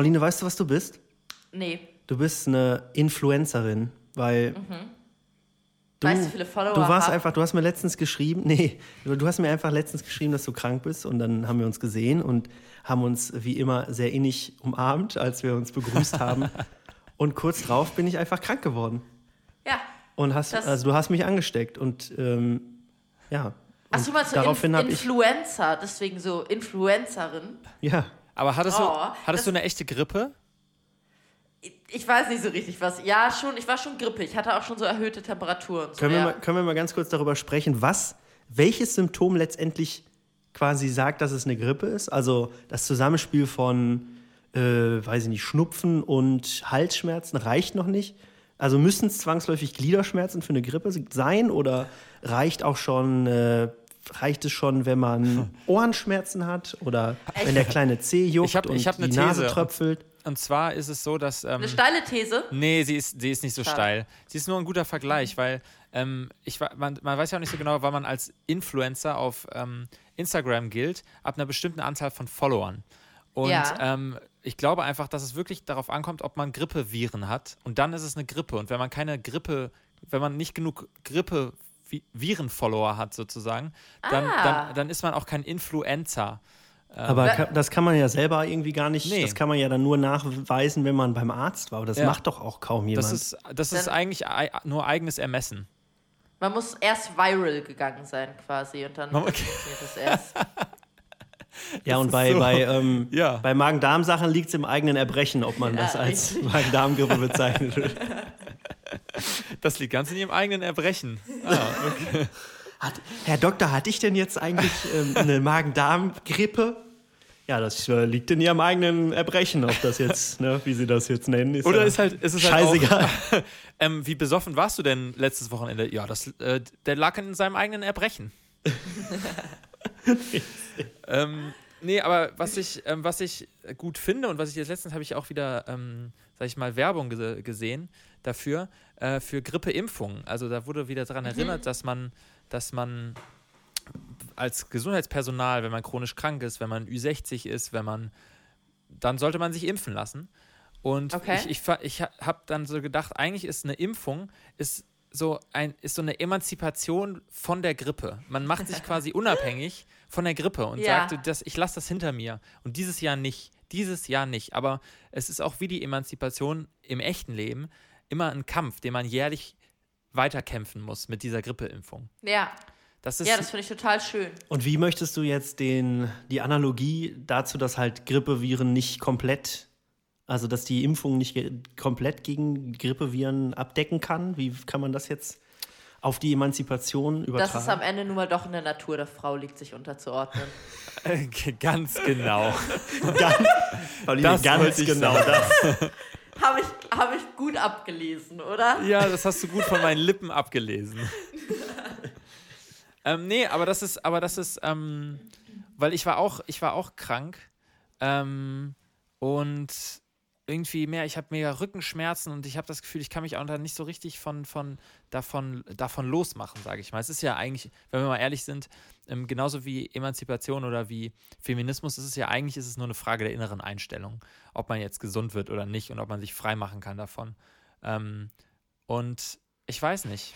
Pauline, weißt du, was du bist? Nee. Du bist eine Influencerin, weil du, Weißt du, wie viele Follower du warst hab? einfach, du hast mir letztens geschrieben, nee, du hast mir einfach letztens geschrieben, dass du krank bist und dann haben wir uns gesehen und haben uns wie immer sehr innig umarmt, als wir uns begrüßt haben. Und kurz drauf bin ich einfach krank geworden. Ja. Und hast, also du hast mich angesteckt und ähm, ja. Ach Und so, meinst du daraufhin Inf habe ich, Influencer, deswegen so Influencerin? ja, Aber hattest, Oh, du, hattest du eine echte Grippe? Ich- weiß nicht so richtig was. Ja, schon, ich war schon grippig. Ich hatte auch schon so erhöhte Temperaturen. So, Können, wir ja. mal, können wir mal ganz kurz darüber sprechen, was, welches Symptom letztendlich quasi sagt, dass es eine Grippe ist? Also das Zusammenspiel von, äh, weiß ich nicht, Schnupfen und Halsschmerzen reicht noch nicht. Also müssen es zwangsläufig Gliederschmerzen für eine Grippe sein oder reicht auch schon, äh, reicht es schon, wenn man Ohrenschmerzen hat oder wenn der kleine Zeh juckt Ich hab- und ich hab die eine Nase These. tröpfelt? Und zwar ist es so, dass. Ähm, Eine steile These. Nee, sie ist, sie ist nicht so Schade. steil. Sie ist nur ein guter Vergleich, weil ähm, ich, man, man weiß ja auch nicht so genau, wann man als Influencer auf ähm, Instagram gilt, ab einer bestimmten Anzahl von Followern. Und Ja. ähm, ich glaube einfach, dass es wirklich darauf ankommt, ob man Grippeviren hat. Und dann ist es eine Grippe. Und wenn man keine Grippe, wenn man nicht genug Grippe-Viren-Follower hat, sozusagen, dann, Ah. dann, dann ist man auch kein Influencer. Aber Wa- ka- das kann man ja selber irgendwie gar nicht, Nee. das kann man ja dann nur nachweisen, wenn man beim Arzt war. Aber das Ja. macht doch auch kaum jemand. Das ist, das ist Dann- eigentlich ei- nur eigenes Ermessen. Man muss erst viral gegangen sein quasi und dann funktioniert das erst. Ja, und ist bei, so. bei, ähm, Ja. bei Magen-Darm-Sachen liegt es im eigenen Erbrechen, ob man Ja, das als. Magen-Darm-Grippe bezeichnet wird. Das liegt ganz in ihrem eigenen Erbrechen. Ah, okay. Hat, Herr Doktor, hatte ich denn jetzt eigentlich ähm, eine Magen-Darm-Grippe? Ja, das äh, liegt in Ihrem eigenen Erbrechen, ob das jetzt, ne, wie Sie das jetzt nennen. Ist Oder ja ist halt, ist es halt scheißegal. auch, ähm, wie besoffen warst du denn letztes Wochenende? Ja, das, äh, der lag in seinem eigenen Erbrechen. ähm, nee, aber was ich, ähm, was ich gut finde und was ich jetzt letztens habe ich auch wieder, ähm, sag ich mal, Werbung gese gesehen dafür, äh, für Grippeimpfungen. Also da wurde wieder daran erinnert, dass man, dass man als Gesundheitspersonal, wenn man chronisch krank ist, wenn man Ü60 ist, wenn man, dann sollte man sich impfen lassen. Und Okay. ich, ich, ich habe dann so gedacht, eigentlich ist eine Impfung ist so, ein, ist so eine Emanzipation von der Grippe. Man macht sich quasi unabhängig von der Grippe und Ja. sagt, das, ich lasse das hinter mir. Und dieses Jahr nicht. Dieses Jahr nicht. Aber es ist auch wie die Emanzipation im echten Leben immer ein Kampf, den man jährlich weiterkämpfen muss mit dieser Grippeimpfung. Ja, Das ist ja, das finde ich total schön. Und wie möchtest du jetzt den, die Analogie dazu, dass halt Grippeviren nicht komplett, also dass die Impfung nicht ge komplett gegen Grippeviren abdecken kann? Wie kann man das jetzt auf die Emanzipation übertragen? Dass es am Ende nun mal doch in der Natur der Frau liegt, sich unterzuordnen. Ganz genau. ganz, Pauline, Das ganz genau das. Habe ich, hab ich gut abgelesen, oder? Ja, das hast du gut von meinen Lippen abgelesen. ähm, nee, aber das ist, aber das ist, ähm, weil ich war auch, ich war auch krank ähm, und irgendwie mehr, ich habe mega Rückenschmerzen und ich habe das Gefühl, ich kann mich auch nicht so richtig von, von davon, davon losmachen, sage ich mal. Es ist ja eigentlich, wenn wir mal ehrlich sind, ähm, genauso wie Emanzipation oder wie Feminismus, ist es ja eigentlich ist es nur eine Frage der inneren Einstellung, ob man jetzt gesund wird oder nicht und ob man sich frei machen kann davon. Ähm, und ich weiß nicht.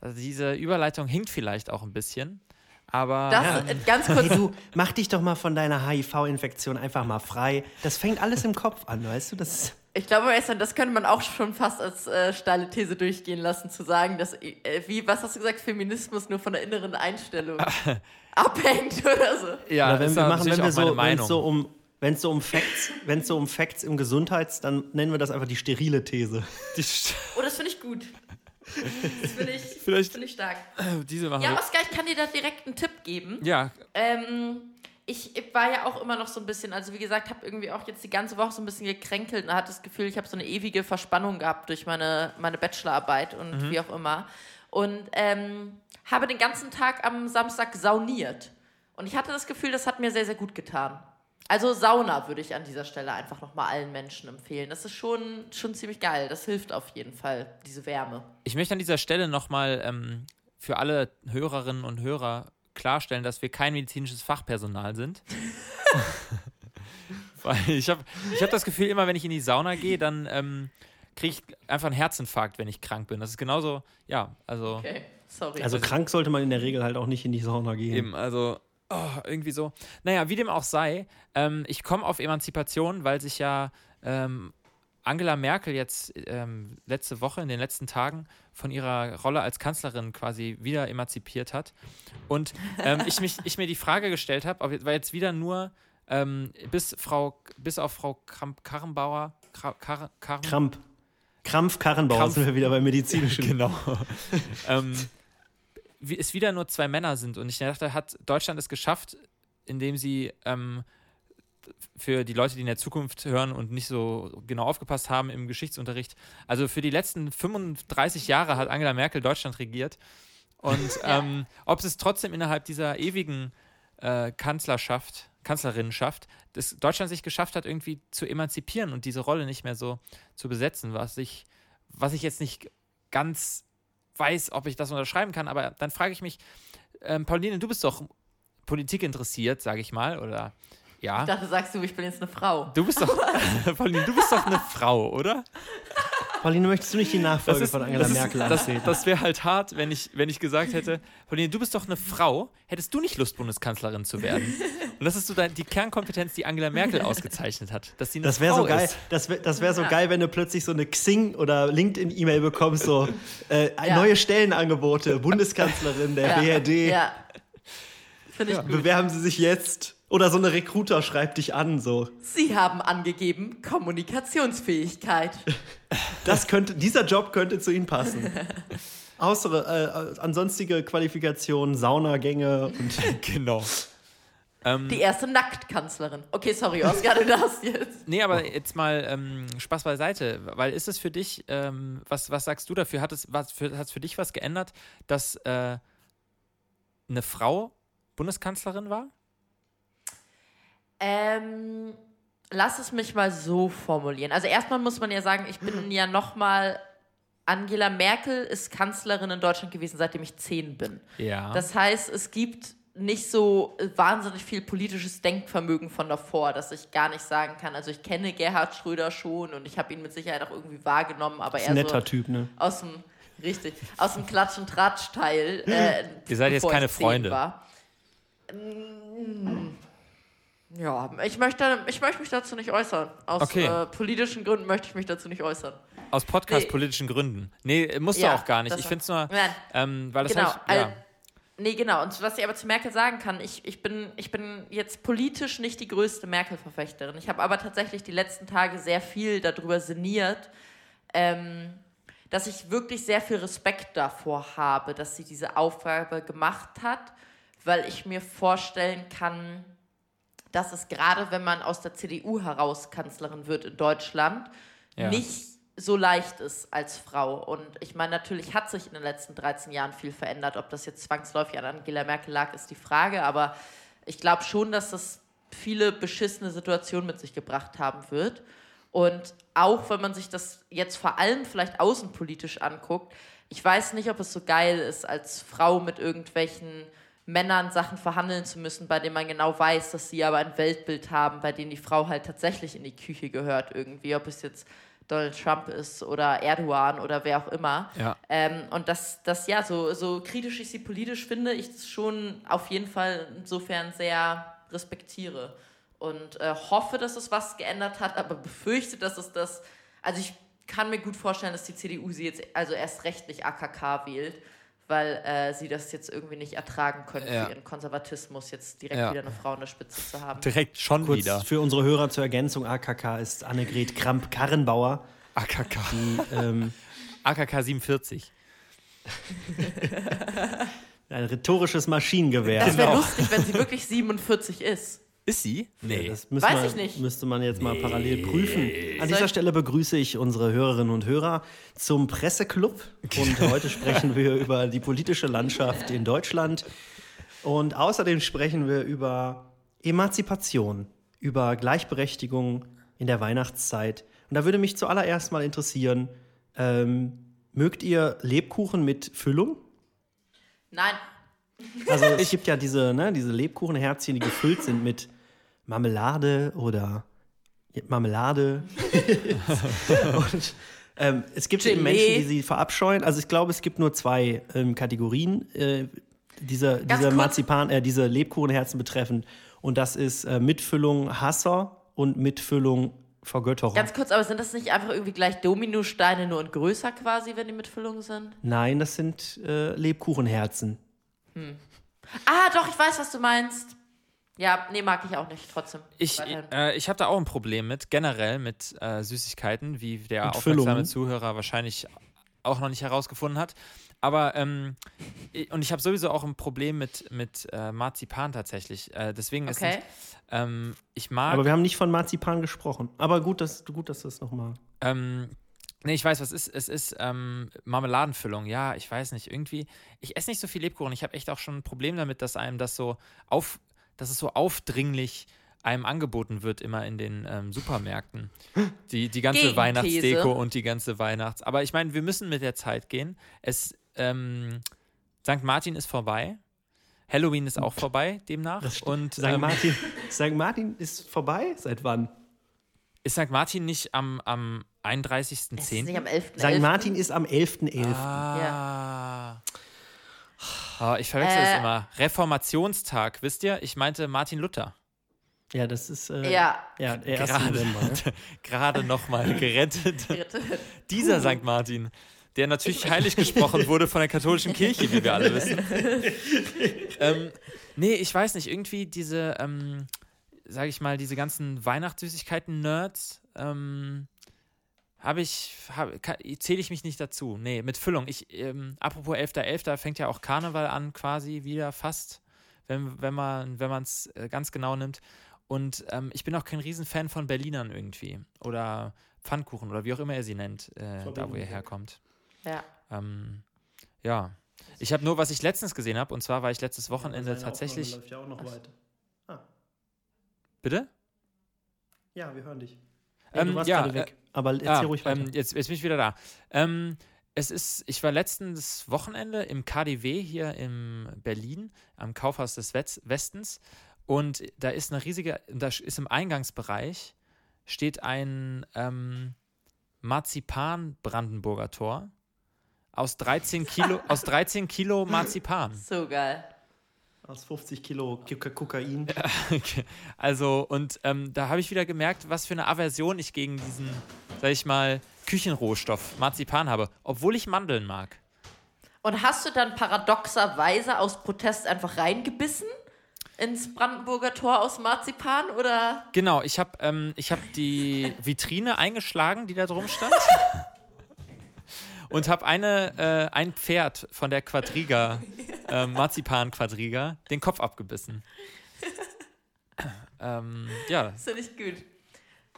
Also diese Überleitung hinkt vielleicht auch ein bisschen, aber Das, äh, ganz kurz, Hey, du, mach dich doch mal von deiner HIV-Infektion einfach mal frei. Das fängt alles im Kopf an, weißt du? Das ich glaube, Esther, das könnte man auch schon fast als äh, steile These durchgehen lassen, zu sagen, dass, äh, wie, was hast du gesagt, Feminismus nur von der inneren Einstellung abhängt oder so. ja, Oder wenn ist wir machen, wenn wir so, wenn es so um wenn es so um Facts, wenn es so um Facts im Gesundheits, dann nennen wir das einfach die sterile These. Die St- Oh, das finde ich gut. Das finde ich, Vielleicht- find ich stark. diese machen Ja, wir. Oskar, ich kann dir da direkt einen Tipp geben. Ja, Ähm, ich war ja auch immer noch so ein bisschen, also wie gesagt, habe irgendwie auch jetzt die ganze Woche so ein bisschen gekränkelt und hatte das Gefühl, ich habe so eine ewige Verspannung gehabt durch meine, meine Bachelorarbeit und wie auch immer. Und ähm, habe den ganzen Tag am Samstag sauniert. Und ich hatte das Gefühl, das hat mir sehr, sehr gut getan. Also Sauna würde ich an dieser Stelle einfach nochmal allen Menschen empfehlen. Das ist schon, schon ziemlich geil. Das hilft auf jeden Fall, diese Wärme. ich möchte an dieser Stelle nochmal ähm, für alle Hörerinnen und Hörer klarstellen, dass wir kein medizinisches Fachpersonal sind. Weil ich habe ich hab das Gefühl, immer wenn ich in die Sauna gehe, dann ähm, kriege ich einfach einen Herzinfarkt, wenn ich krank bin. Das ist genauso, ja, also Okay, sorry. Also krank sollte man in der Regel halt auch nicht in die Sauna gehen. eben, also oh, irgendwie so. Naja, wie dem auch sei, ähm, ich komme auf Emanzipation, weil sich ja ähm, Angela Merkel jetzt ähm, letzte Woche, in den letzten Tagen, von ihrer Rolle als Kanzlerin quasi wieder emanzipiert hat. Und ähm, ich, mich, ich mir die Frage gestellt habe, weil jetzt wieder nur ähm, bis Frau, bis auf Frau Kramp Karrenbauer, Kra Kar Karren, Kramp. Krampf Karrenbauer Krampf. sind wir wieder beim medizinischen. Genau. ähm, es wieder nur zwei Männer sind. Und ich dachte, hat Deutschland es geschafft, indem sie ähm, für die Leute, die in der Zukunft hören und nicht so genau aufgepasst haben im Geschichtsunterricht, also für die letzten 35 Jahre hat Angela Merkel Deutschland regiert. Und ähm, ob es trotzdem innerhalb dieser ewigen äh, Kanzlerschaft, Kanzlerinnenschaft, dass Deutschland sich geschafft hat, irgendwie zu emanzipieren und diese Rolle nicht mehr so zu besetzen, was ich, was ich jetzt nicht ganz weiß, ob ich das unterschreiben kann, aber dann frage ich mich, ähm, Pauline, du bist doch Politik interessiert, sage ich mal, oder ja? ich dachte, sagst du, ich bin jetzt eine Frau. Du bist doch, Pauline, du bist doch eine Frau, oder? Pauline, möchtest du nicht die Nachfolge von Angela das, Merkel ist, das, das wäre halt hart, wenn ich, wenn ich gesagt hätte, Pauline, du bist doch eine Frau, hättest du nicht Lust, Bundeskanzlerin zu werden? Und das ist so dein, die Kernkompetenz, die Angela Merkel ausgezeichnet hat, dass sie eine Das wäre Frau so geil. ist. Das wäre das wär so Ja. geil, wenn du plötzlich so eine Xing oder LinkedIn-E-Mail bekommst, so äh, Ja. neue Stellenangebote, Bundeskanzlerin der ja. BRD. Ja. Finde ich gut. Bewerben Sie sich jetzt. Oder so eine Recruiter schreibt dich an, so. Sie haben angegeben Kommunikationsfähigkeit. Das könnte, dieser Job könnte zu Ihnen passen. Außer, äh, ansonstige Qualifikationen, Saunagänge und Genau. Ähm, Die erste Nacktkanzlerin. Okay, sorry, Oskar, du darfst jetzt. Nee, aber jetzt mal ähm, Spaß beiseite, weil ist es für dich, ähm, was, was sagst du dafür? Hat es was für, hat's für dich was geändert, dass äh, eine Frau Bundeskanzlerin war? Ähm, lass es mich mal so formulieren. Also erstmal muss man ja sagen, ich bin ja noch mal Angela Merkel ist Kanzlerin in Deutschland gewesen, seitdem ich zehn bin. Ja. Das heißt, es gibt nicht so wahnsinnig viel politisches Denkvermögen von davor, dass ich gar nicht sagen kann. Also ich kenne Gerhard Schröder schon und ich habe ihn mit Sicherheit auch irgendwie wahrgenommen, aber ein netter so Typ, ne? aus dem richtig aus dem Klatsch und Tratsch Teil. Äh, Ihr seid jetzt keine Freunde. War. Ja, ich möchte, ich möchte mich dazu nicht äußern. Aus Okay. äh, politischen Gründen möchte ich mich dazu nicht äußern. Aus podcast-politischen Gründen. Nee, musst Ja, du auch gar nicht. Ich finde es nur, ähm, weil das genau. ich, ja. al- nee, genau. Und was ich aber zu Merkel sagen kann, ich, ich, bin, ich bin jetzt politisch nicht die größte Merkel-Verfechterin. Ich habe aber tatsächlich die letzten Tage sehr viel darüber sinniert, ähm, dass ich wirklich sehr viel Respekt davor habe, dass sie diese Aufgabe gemacht hat, weil ich mir vorstellen kann, dass es gerade, wenn man aus der CDU heraus Kanzlerin wird in Deutschland, Ja. nicht so leicht ist als Frau. Und ich meine, natürlich hat sich in den letzten 13 Jahren viel verändert. Ob das jetzt zwangsläufig an Angela Merkel lag, ist die Frage. Aber ich glaube schon, dass das viele beschissene Situationen mit sich gebracht haben wird. Und auch wenn man sich das jetzt vor allem vielleicht außenpolitisch anguckt, ich weiß nicht, ob es so geil ist, als Frau mit irgendwelchen Männern Sachen verhandeln zu müssen, bei denen man genau weiß, dass sie aber ein Weltbild haben, bei denen die Frau halt tatsächlich in die Küche gehört irgendwie, ob es jetzt Donald Trump ist oder Erdogan oder wer auch immer. Ja. Ähm, und das, das ja, so, so kritisch ich sie politisch finde, ich das schon auf jeden Fall insofern sehr respektiere. Und äh, hoffe, dass es was geändert hat, aber befürchte, dass es das. Also ich kann mir gut vorstellen, dass die CDU sie jetzt also erst recht nicht AKK wählt, weil äh, sie das jetzt irgendwie nicht ertragen können, Ja. für ihren Konservatismus jetzt direkt Ja. wieder eine Frau an der Spitze zu haben. Direkt schon Kurz wieder. für unsere Hörer zur Ergänzung, AKK ist Annegret Kramp-Karrenbauer, AKK. die ähm, AKK 47. ein rhetorisches Maschinengewehr. Das wäre Genau. lustig, wenn sie wirklich 47 ist. Ist sie? Nee. Das müsste Weiß man, ich nicht. müsste man jetzt mal parallel prüfen. An dieser Stelle begrüße ich unsere Hörerinnen und Hörer zum Presseclub. Und heute sprechen wir über die politische Landschaft in Deutschland. Und außerdem sprechen wir über Emanzipation, über Gleichberechtigung in der Weihnachtszeit. Und da würde mich zuallererst mal interessieren, ähm, mögt ihr Lebkuchen mit Füllung? Nein, Also es gibt ja diese, ne, diese Lebkuchenherzchen, die gefüllt sind mit Marmelade oder Marmelade. und ähm, es gibt eben. Menschen, die sie verabscheuen. Also ich glaube, es gibt nur zwei ähm, Kategorien, äh, diese, diese kurz. Marzipan, äh, diese Lebkuchenherzen betreffend. Und das ist äh, Mitfüllung Hasser und Mitfüllung Vergötterung. Ganz kurz, aber sind das nicht einfach irgendwie gleich Dominosteine nur und größer quasi, wenn die mit Füllung sind? Nein, das sind äh, Lebkuchenherzen. Ah, doch, ich weiß, was du meinst. Ja, nee, mag ich auch nicht, trotzdem. Ich, äh, ich habe da auch ein Problem mit, generell mit äh, Süßigkeiten, wie der Mit aufmerksame Füllungen. Zuhörer wahrscheinlich auch noch nicht herausgefunden hat. Aber, ähm, i- und ich habe sowieso auch ein Problem mit, mit äh, Marzipan tatsächlich. Äh, deswegen ist Okay. nicht, ähm, ich mag. Aber wir haben nicht von Marzipan gesprochen. Aber gut, dass, gut, dass du das nochmal. Ähm, nee, ich weiß, was ist. Es ist ähm, Marmeladenfüllung. Ja, ich weiß nicht. Irgendwie, ich esse nicht so viel Lebkuchen. Ich habe echt auch schon ein Problem damit, dass einem das so auf, dass es so aufdringlich einem angeboten wird, immer in den ähm, Supermärkten. Die, die ganze Gegenthese. Weihnachtsdeko und die ganze Weihnachts. Aber ich meine, wir müssen mit der Zeit gehen. Es, ähm, St. Martin ist vorbei. Halloween ist auch vorbei, demnach. Und St. ähm, Martin, St. Martin ist vorbei? Seit wann? ist St. Martin nicht am, am Es ist nicht 31.10.? am 11. St. Martin ist am 11.11. Ah. Ah, ich verwechsel es Äh. immer. Reformationstag, wisst ihr? Ich meinte Martin Luther. Ja, das ist äh, Ja. ja, der 1. Gerade. November. Ne? Gerade nochmal gerettet. Dieser St. Martin, der natürlich heilig gesprochen wurde von der katholischen Kirche, wie wir alle wissen. ähm, nee, ich weiß nicht, irgendwie diese, ähm, sage ich mal, diese ganzen Weihnachtssüßigkeiten-Nerds, ähm, habe ich, hab, zähle ich mich nicht dazu. Nee, mit Füllung. Ich, ähm, apropos 11.11., fängt ja auch Karneval an, quasi wieder fast, wenn, wenn man wenn es äh, ganz genau nimmt. Und ähm, ich bin auch kein Riesenfan von Berlinern irgendwie. Oder Pfannkuchen oder wie auch immer ihr sie nennt, äh, da wo ihr herkommt. Ja. Ähm, ja. Ich habe nur, was ich letztens gesehen habe, und zwar war ich letztes Wochenende Seine tatsächlich. Aufnahme läuft ja auch noch weiter. Bitte? Ja, wir hören dich. Ähm, du warst ja, gerade weg. Aber erzähl Ah, ruhig weiter. ähm, jetzt, jetzt bin ich wieder da. Ähm, es ist, ich war letztes Wochenende im KDW hier in Berlin, am Kaufhaus des Westens. Und da ist eine riesige, da ist im Eingangsbereich steht ein ähm, Marzipan-Brandenburger Tor aus 13 Kilo, aus 13 Kilo Marzipan. So geil. Aus 50 Kilo Koka- Kokain. Okay. Also, und ähm, da habe ich wieder gemerkt, was für eine Aversion ich gegen diesen, sag ich mal, Küchenrohstoff Marzipan habe, obwohl ich Mandeln mag. Und hast du dann paradoxerweise aus Protest einfach reingebissen ins Brandenburger Tor aus Marzipan oder? Genau, ich habe ähm, ich hab die Vitrine eingeschlagen, die da drum stand. Und habe eine, äh, ein Pferd von der Quadriga, äh, Marzipan-Quadriga, den Kopf abgebissen. ähm, ja, Das finde ich gut.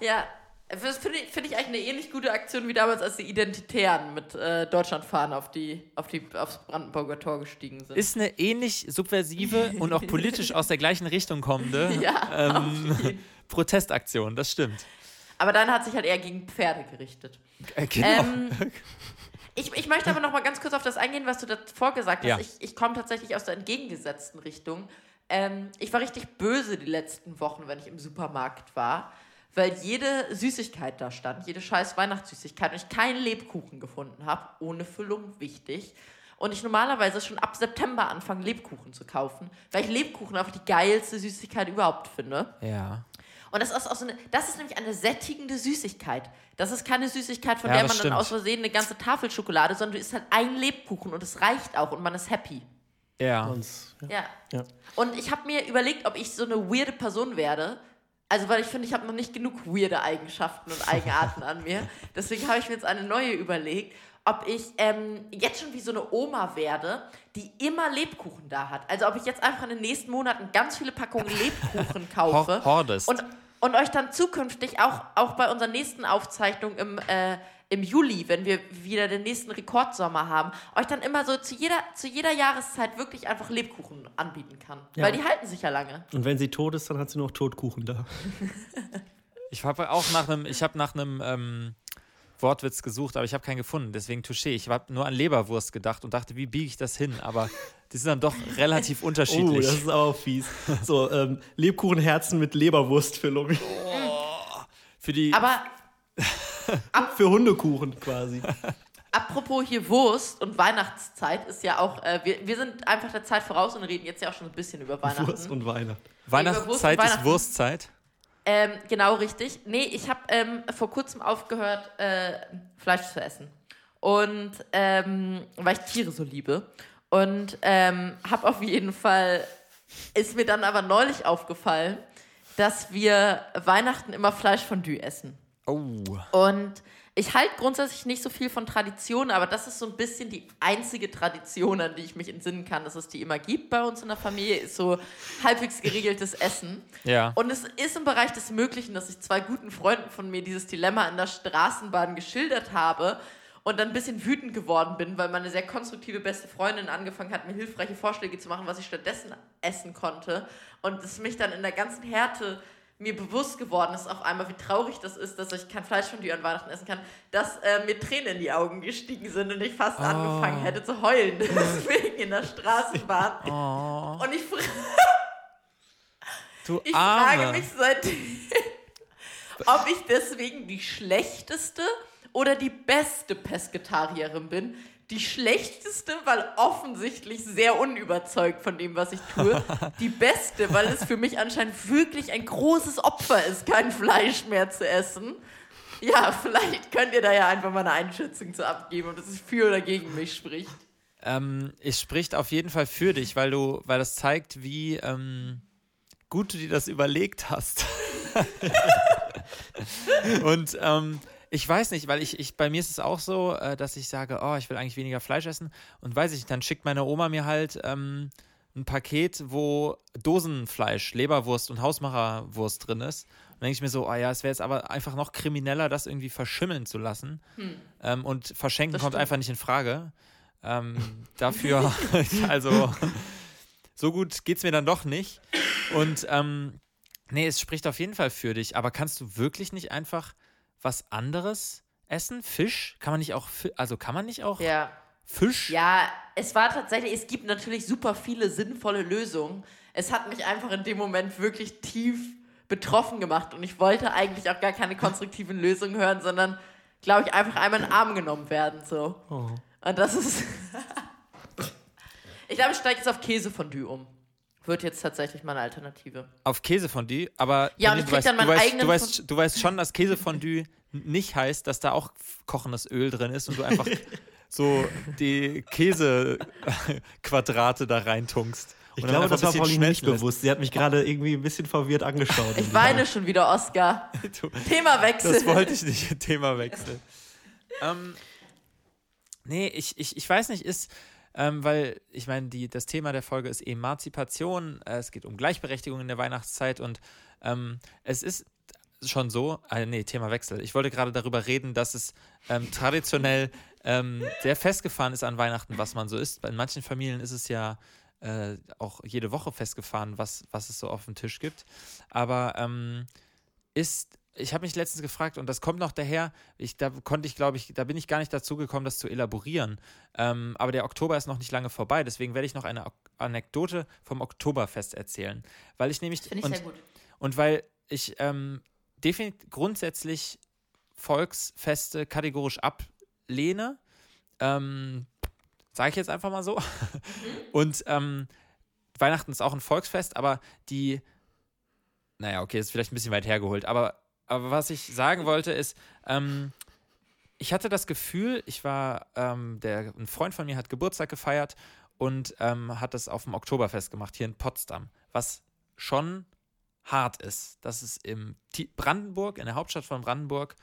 Ja, das finde ich, find ich eigentlich eine ähnlich gute Aktion wie damals, als die Identitären mit äh, Deutschlandfahnen auf die, auf die, aufs Brandenburger Tor gestiegen sind. ist eine ähnlich subversive und auch politisch aus der gleichen Richtung kommende ja, ähm. Protestaktion, das stimmt. aber dann hat sich halt eher gegen Pferde gerichtet. Äh, genau. Ähm, ich, ich möchte aber noch mal ganz kurz auf das eingehen, was du davor gesagt hast. Ja. Ich, ich komme tatsächlich aus der entgegengesetzten Richtung. Ähm, ich war richtig böse die letzten Wochen, wenn ich im Supermarkt war, weil jede Süßigkeit da stand, jede scheiß Weihnachtssüßigkeit und ich keinen Lebkuchen gefunden habe, ohne Füllung, wichtig. Und ich normalerweise schon ab September anfange, Lebkuchen zu kaufen, weil ich Lebkuchen einfach die geilste Süßigkeit überhaupt finde. ja. Und das ist auch so eine, das ist nämlich eine sättigende Süßigkeit. Das ist keine Süßigkeit, von Ja, der man dann stimmt. aus Versehen eine ganze Tafel Schokolade, sondern du isst halt ein Lebkuchen und es reicht auch und man ist happy. Ja. Sonst, ja. Ja. Ja. Und ich habe mir überlegt, ob ich so eine weirde Person werde. Also, weil ich finde, ich habe noch nicht genug weirde Eigenschaften und Eigenarten an mir. Deswegen habe ich mir jetzt eine neue überlegt, ob ich ähm, jetzt schon wie so eine Oma werde, die immer Lebkuchen da hat. Also, ob ich jetzt einfach in den nächsten Monaten ganz viele Packungen Lebkuchen kaufe. Hor- hordest. Und, und euch dann zukünftig auch, auch bei unserer nächsten Aufzeichnung im, äh, im Juli, wenn wir wieder den nächsten Rekordsommer haben, euch dann immer so zu jeder, zu jeder Jahreszeit wirklich einfach Lebkuchen anbieten kann. Ja. Weil die halten sich ja lange. Und wenn sie tot ist, dann hat sie noch Totkuchen da. Ich habe auch nach einem, ich habe nach einem ähm, Wortwitz gesucht, aber ich habe keinen gefunden. Deswegen touché. Ich habe nur an Leberwurst gedacht und dachte, wie biege ich das hin? Aber die sind dann doch relativ Oh, unterschiedlich. das ist aber fies. So, ähm, Lebkuchenherzen mit Leberwurstfüllung. Für die. Aber Für Hundekuchen quasi. apropos hier Wurst und Weihnachtszeit ist ja auch, äh, wir, wir sind einfach der Zeit voraus und reden jetzt ja auch schon ein bisschen über Weihnachten. Wurst und Weihnachten. Weihnachtszeit Wurst und ist Weihnachten. Wurstzeit. Ähm, genau richtig. Nee, ich habe ähm, vor kurzem aufgehört, äh, Fleisch zu essen. Und ähm, weil ich Tiere so liebe. Und ähm, habe auf jeden Fall, ist mir dann aber neulich aufgefallen, dass wir Weihnachten immer Fleischfondue essen. Oh. Und ich halte grundsätzlich nicht so viel von Traditionen, aber das ist so ein bisschen die einzige Tradition, an die ich mich entsinnen kann, dass es die immer gibt bei uns in der Familie, ist so halbwegs geregeltes Essen. Ja. Und es ist im Bereich des Möglichen, dass ich zwei guten Freunden von mir dieses Dilemma in der Straßenbahn geschildert habe und dann ein bisschen wütend geworden bin, weil meine sehr konstruktive beste Freundin angefangen hat, mir hilfreiche Vorschläge zu machen, was ich stattdessen essen konnte. Und es mich dann in der ganzen Härte mir bewusst geworden ist, auf einmal, wie traurig das ist, dass ich kein Fleisch von dir an Weihnachten essen kann, dass äh, mir Tränen in die Augen gestiegen sind und ich fast angefangen hätte zu heulen. Deswegen in der Straßenbahn. Und ich, fra ich frage mich seitdem, ob ich deswegen die schlechteste oder die beste Pesketarierin bin. Die schlechteste, weil offensichtlich sehr unüberzeugt von dem, was ich tue. Die beste, weil es für mich anscheinend wirklich ein großes Opfer ist, kein Fleisch mehr zu essen. Ja, vielleicht könnt ihr da ja einfach mal eine Einschätzung zu abgeben, ob das für oder gegen mich spricht. Ähm, es spricht auf jeden Fall für dich, weil du, weil das zeigt, wie ähm, gut du dir das überlegt hast. Und ähm, ich weiß nicht, weil ich, ich, bei mir ist es auch so, äh, dass ich sage, oh, ich will eigentlich weniger Fleisch essen. Und weiß ich, dann schickt meine Oma mir halt ähm, ein Paket, wo Dosenfleisch, Leberwurst und Hausmacherwurst drin ist. Und dann denke ich mir so, oh ja, es wäre jetzt aber einfach noch krimineller, das irgendwie verschimmeln zu lassen. Ähm, und verschenken Das kommt stimmt. einfach nicht in Frage. Ähm, dafür, also, so gut geht's mir dann doch nicht. Und ähm, nee, es spricht auf jeden Fall für dich. Aber kannst du wirklich nicht einfach was anderes essen? Fisch? Kann man nicht auch, also kann man nicht auch Ja. Fisch? Ja, es war tatsächlich, es gibt natürlich super viele sinnvolle Lösungen. Es hat mich einfach in dem Moment wirklich tief betroffen gemacht und ich wollte eigentlich auch gar keine konstruktiven Lösungen hören, sondern, glaube ich, einfach einmal in den Arm genommen werden. So. Und das ist. ich glaube, ich steige jetzt auf Käsefondue um. Wird jetzt tatsächlich meine Alternative. Auf Käsefondue, aber Ja, und ich du, krieg weißt, dann du, meinen weißt, eigenen du, weißt, du weißt schon, dass Käsefondue nicht heißt, dass da auch kochendes Öl drin ist und du einfach so die Käsequadrate da reintunkst. Ich und dann glaube, das war Pauline nicht lässt. bewusst. Sie hat mich gerade irgendwie ein bisschen verwirrt angeschaut. Ich weine schon wieder, Oscar. Du- Themawechsel. Das wollte ich nicht, Themawechsel. ähm, nee, ich, ich, ich weiß nicht, ist, ähm, weil ich meine, die, das Thema der Folge ist Emanzipation, äh, es geht um Gleichberechtigung in der Weihnachtszeit und ähm, es ist schon so, äh, nee, Themawechsel. Ich wollte gerade darüber reden, dass es ähm, traditionell ähm, sehr festgefahren ist an Weihnachten, was man so isst. In manchen Familien ist es ja äh, auch jede Woche festgefahren, was, was es so auf dem Tisch gibt. Aber ähm, ist, ich habe mich letztens gefragt, und das kommt noch daher, ich, da konnte ich, glaube ich, da bin ich gar nicht dazu gekommen, das zu elaborieren. Ähm, aber der Oktober ist noch nicht lange vorbei, deswegen werde ich noch eine Anekdote vom Oktoberfest erzählen. Weil ich nämlich. Finde ich und, sehr gut. und weil ich ähm, definitiv grundsätzlich Volksfeste kategorisch ablehne, ähm, sage ich jetzt einfach mal so. Und ähm, Weihnachten ist auch ein Volksfest, aber die, naja, okay, ist vielleicht ein bisschen weit hergeholt, aber, aber was ich sagen wollte ist, ähm, ich hatte das Gefühl, ich war, ähm, der, ein Freund von mir hat Geburtstag gefeiert und ähm, hat das auf dem Oktoberfest gemacht, hier in Potsdam, was schon hart ist, dass es im Brandenburg, in der Hauptstadt von Brandenburg,